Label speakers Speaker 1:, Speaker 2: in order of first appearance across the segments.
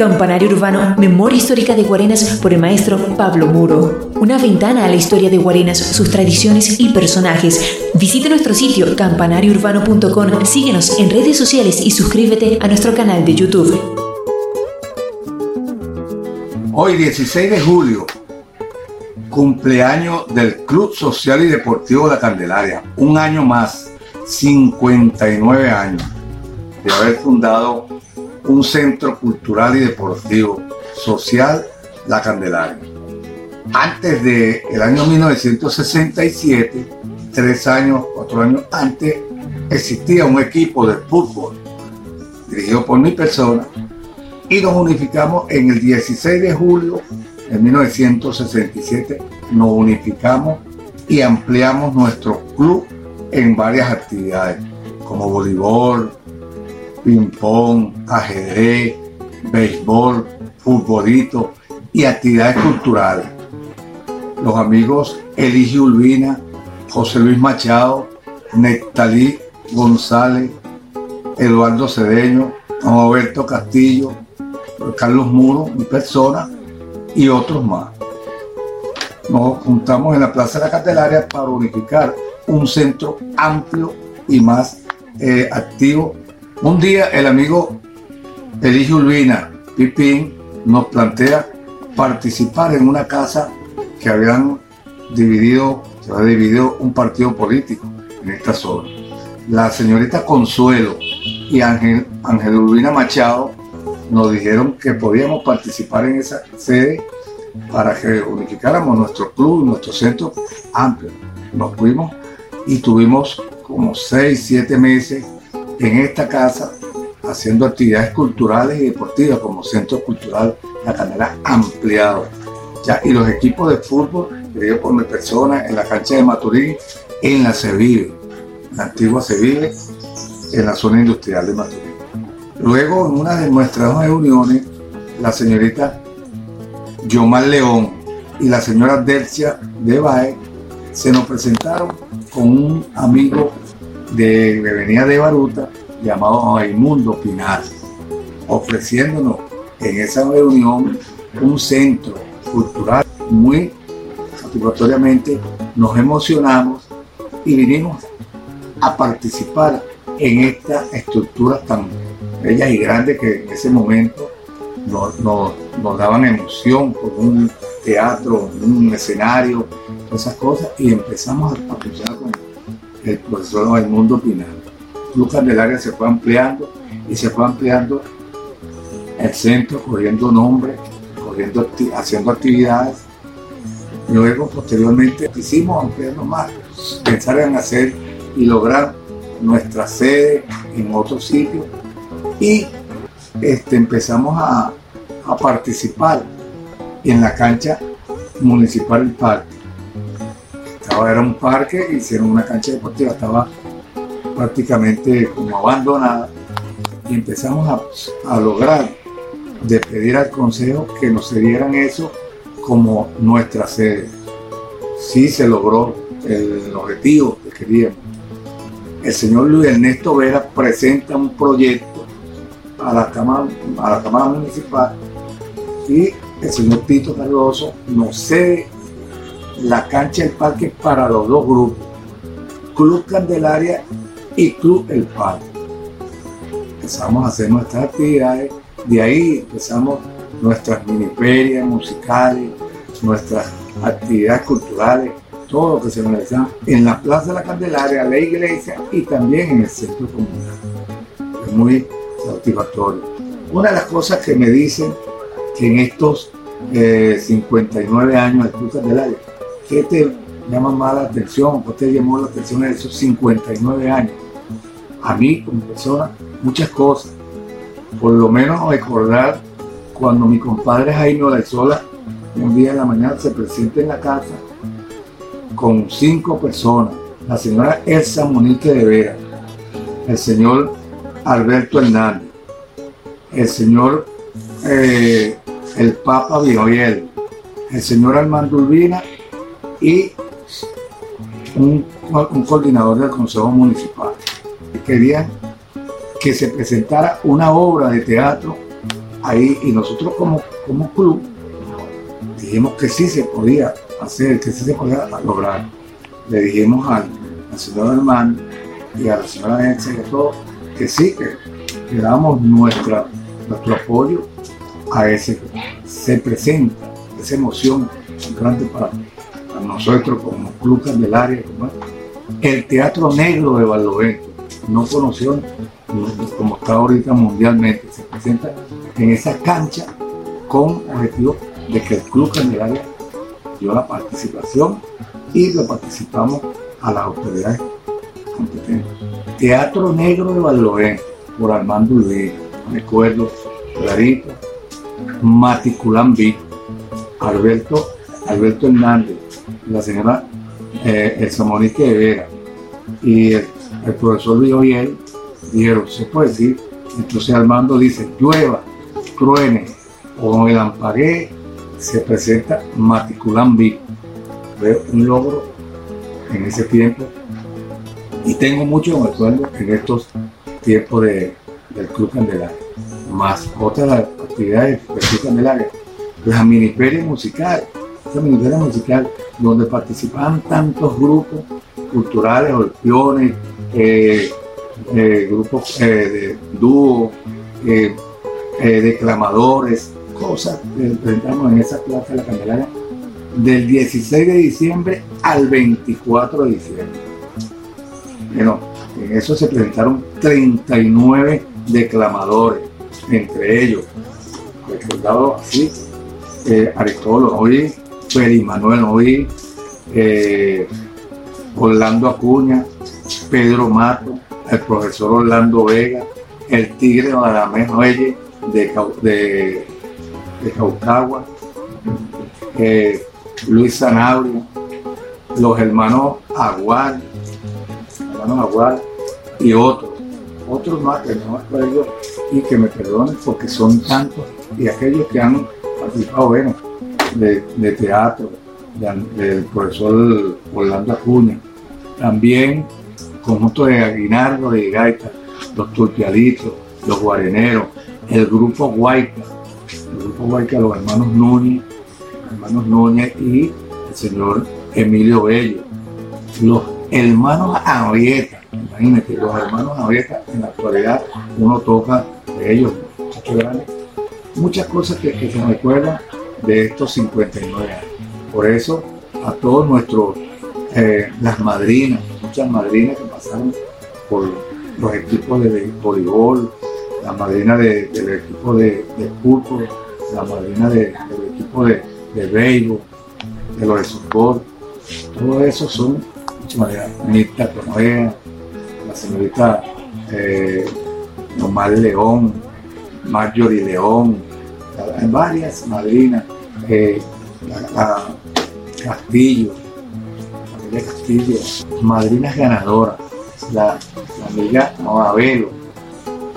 Speaker 1: Campanario Urbano, Memoria Histórica de Guarenas por el maestro Pablo Muro. Una ventana a la historia de Guarenas, sus tradiciones y personajes. Visite nuestro sitio campanariourbano.com, síguenos en redes sociales y suscríbete a nuestro canal de YouTube.
Speaker 2: Hoy 16 de julio, cumpleaños del Club Social y Deportivo La Candelaria. Un año más, 59 años de haber fundado un centro cultural y deportivo social, La Candelaria. Antes del el año 1967, tres años, cuatro años antes, existía un equipo de fútbol dirigido por mi persona y nos unificamos en el 16 de julio de 1967. Nos unificamos y ampliamos nuestro club en varias actividades como voleibol, ping-pong, ajedrez, béisbol, futbolito y actividades culturales. Los amigos Eligio Ulvina, José Luis Machado, Nectalí González, Eduardo Cedeño, Roberto Castillo, Carlos Muro, mi persona y otros más. Nos juntamos en la Plaza de la Candelaria para unificar un centro amplio y más eh, activo un día el amigo Eligio Urbina, Pipín, nos plantea participar en una casa que habían dividido, se había dividido un partido político en esta zona. La señorita Consuelo y Ángel, Ángel Urbina Machado nos dijeron que podíamos participar en esa sede para que unificáramos nuestro club, nuestro centro amplio. Nos fuimos y tuvimos como seis, siete meses en esta casa haciendo actividades culturales y deportivas como Centro Cultural La Canela ampliado. Ya, y los equipos de fútbol, dirigidos por mi persona, en la cancha de Maturín, en la Sevive, la antigua Sevive, en la zona industrial de Maturín. Luego, en una de nuestras reuniones, la señorita Yomar León y la señora Delcia de Bae se nos presentaron con un amigo de, venía de Baruta, llamado Raimundo Pinar, ofreciéndonos en esa reunión un centro cultural muy satisfactoriamente, nos emocionamos y vinimos a participar en esta estructura tan bella y grande que en ese momento nos, daban emoción por un teatro, un escenario, todas esas cosas, y empezamos a participar con el profesor mundo Pinar. Club Candelaria se fue ampliando y se fue ampliando el centro, cogiendo nombres, cogiendo, haciendo actividades. Luego, posteriormente, hicimos ampliando más, pensar en hacer y lograr nuestra sede en otro sitio y este, empezamos a, a participar en la cancha municipal del parque era un parque, hicieron una cancha deportiva, estaba prácticamente como abandonada y empezamos a, lograr de pedir al consejo que nos dieran eso como nuestra sede. Sí se logró el objetivo que queríamos. El señor Luis Ernesto Vera presenta un proyecto a la Cámara, a la cámara Municipal y el señor Tito Cardoso nos cede la cancha del parque para los dos grupos, Club Candelaria y Club El Parque. Empezamos a hacer nuestras actividades, de ahí empezamos nuestras miniferias musicales, nuestras actividades culturales, todo lo que se realizaba en la Plaza de la Candelaria, la iglesia y también en el centro comunal. Es muy satisfactorio. Una de las cosas que me dicen que en estos 59 eh, años del Club Candelaria ¿Qué te llama más la atención? ¿Qué te llamó la atención en esos 59 años? A mí, como persona, muchas cosas. Por lo menos recordar cuando mi compadre Jaime Olaizola un día en la mañana se presenta en la casa con cinco personas. La señora Elsa Monique de Vera, el señor Alberto Hernández, el señor eh, el Papa Vioel, el señor Armando Urbina y un, coordinador del Consejo Municipal. Querían que se presentara una obra de teatro ahí y nosotros como, como club dijimos que sí se podía hacer, que sí se podía lograr. Le dijimos al, señor hermano y a la señora Elsa y a todos que sí, que, le damos nuestra, nuestro apoyo a ese se presenta, esa emoción grande para, nosotros como club Candelaria, el Teatro Negro de Barlovento, no conoció como está ahorita mundialmente, se presenta en esa cancha con objetivo de que el Club Candelaria dio la participación y lo participamos a las autoridades competentes. Teatro Negro de Barlovento, por Armando Luis, recuerdo clarito, Maticulán Vic, Alberto, Alberto Hernández, señora eh, Elsa de Vera. Y el, profesor Luis dijeron, se puede decir, entonces Armando dice, llueva, truene o el ampagué, se presenta Maticulán Vic. Fue un logro en ese tiempo. Y tengo mucho recuerdo en estos tiempos de, del Club Candelaria, más otras actividades del Club Candelaria, la miniferia musical, esta miniferia musical donde participaban tantos grupos culturales, orpiones, eh, eh, grupos eh, de dúo, declamadores, cosas que presentamos en esa plaza de la Candelaria del 16 de diciembre al 24 de diciembre. Bueno, en eso se presentaron 39 declamadores, entre ellos, recordado así, Aristóbulo Novi, Félix Manuel Novi, eh, Orlando Acuña, Pedro Mato, el profesor Orlando Vega, el Tigre Adamés Reyes de, de, eh, Luis Sanabria, los hermanos Aguar, hermanos Aguar y otros, otros más que no me acuerdo y que me perdonen porque son tantos y aquellos que han participado, bueno, de, teatro, del profesor Orlando Acuña, también conjunto de Aguinaldo de Gaita, los Turpialitos, los Guareneros, el grupo Guayca, el grupo Guayca, los hermanos Núñez, hermanos Núñez y el señor Emilio Bello, los hermanos Anoyeta, imagínate, los hermanos Anoyeta en la actualidad uno toca de ellos, muchachos grandes, muchas cosas que se recuerdan de estos 59 años. Por eso a todos nuestros, eh, las madrinas, muchas madrinas que pasaron por los equipos de voleibol, la madrina del equipo de, de fútbol, la madrina del equipo de, de de los de fútbol, todo eso son. Nita la señorita eh, Nomar León, Marjorie León, hay varias madrinas, eh, Castillo, María Castillo, madrinas ganadoras, la, la amiga Noabelo,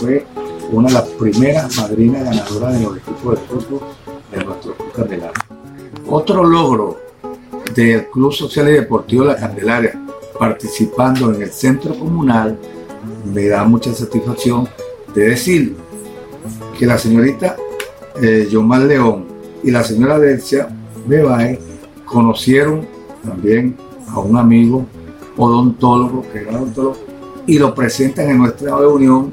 Speaker 2: fue una de las primeras madrinas ganadoras de los equipos de fútbol de nuestro Club Candelaria. Otro logro del Club Social y Deportivo La Candelaria, participando en el centro comunal, me da mucha satisfacción de decir que la señorita eh, Yomar León y la señora Delcia Bebae conocieron también a un amigo odontólogo, que era odontólogo, y lo presentan en nuestra reunión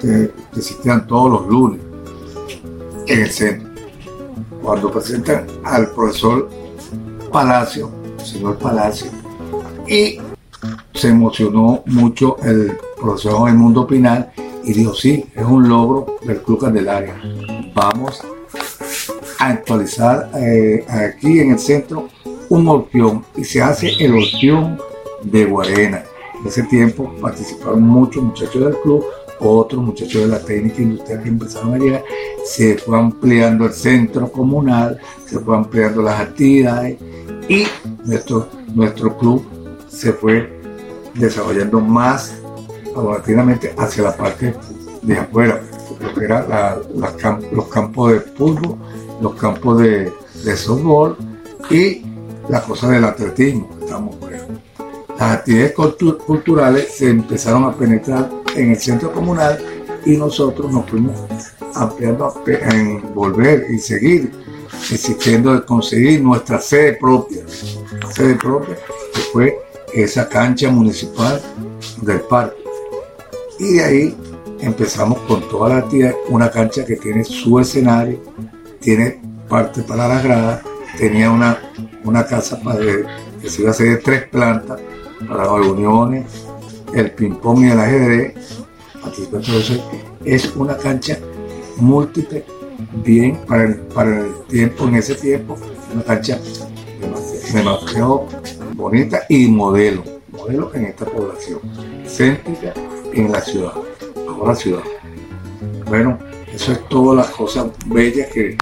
Speaker 2: que, existían todos los lunes en el centro. Cuando presentan al profesor Palacio, señor Palacio, y se emocionó mucho el profesor Mundo Pinal y dijo, sí, es un logro del Club Candelaria. Vamos a actualizar eh, aquí en el centro un orpión y se hace el orpión de Guarena. En ese tiempo participaron muchos muchachos del club, otros muchachos de la técnica industrial que empezaron a llegar, se fue ampliando el centro comunal, se fue ampliando las actividades y nuestro, nuestro club se fue desarrollando más paulatinamente hacia la parte de afuera, lo que eran los campos de fútbol, los campos de, de softball y la cosa del atletismo. Estamos Las actividades culturales se empezaron a penetrar en el centro comunal y nosotros nos fuimos ampliando en volver y seguir existiendo de conseguir nuestra sede propia, sede propia que fue esa cancha municipal del parque. Y de ahí empezamos con toda la actividad, una cancha que tiene su escenario, tiene parte para las gradas, tenía una, una casa para que se iba a hacer de tres plantas para las reuniones, el ping-pong y el ajedrez. Entonces, es una cancha múltiple, bien para para el tiempo, en ese tiempo, una cancha demasiado, bonita y modelo, modelo en esta población, céntrica en la ciudad, ahora ciudad. Bueno, eso es todas las cosas bellas que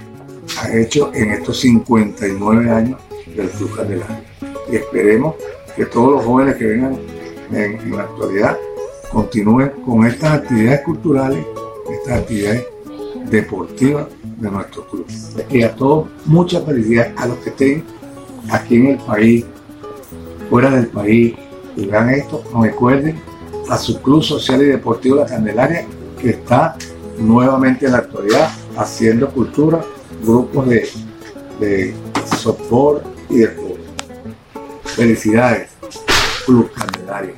Speaker 2: ha hecho en estos 59 años del Club Candelaria. Y esperemos que todos los jóvenes que vengan en, la actualidad continúen con estas actividades culturales, estas actividades deportivas de nuestro club. Y a todos, mucha felicidad a los que estén aquí en el país, fuera del país, y vean esto, recuerden a su Club Social y Deportivo La Candelaria, que está nuevamente en la actualidad haciendo cultura, grupos de, de softball y de fútbol. Felicidades, Club Candelaria.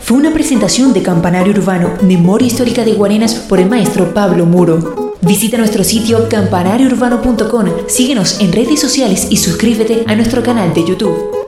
Speaker 1: Fue una presentación de Campanario Urbano, Memoria Histórica de Guarenas por el maestro Pablo Muro. Visita nuestro sitio campanariourbano.com, síguenos en redes sociales y suscríbete a nuestro canal de YouTube.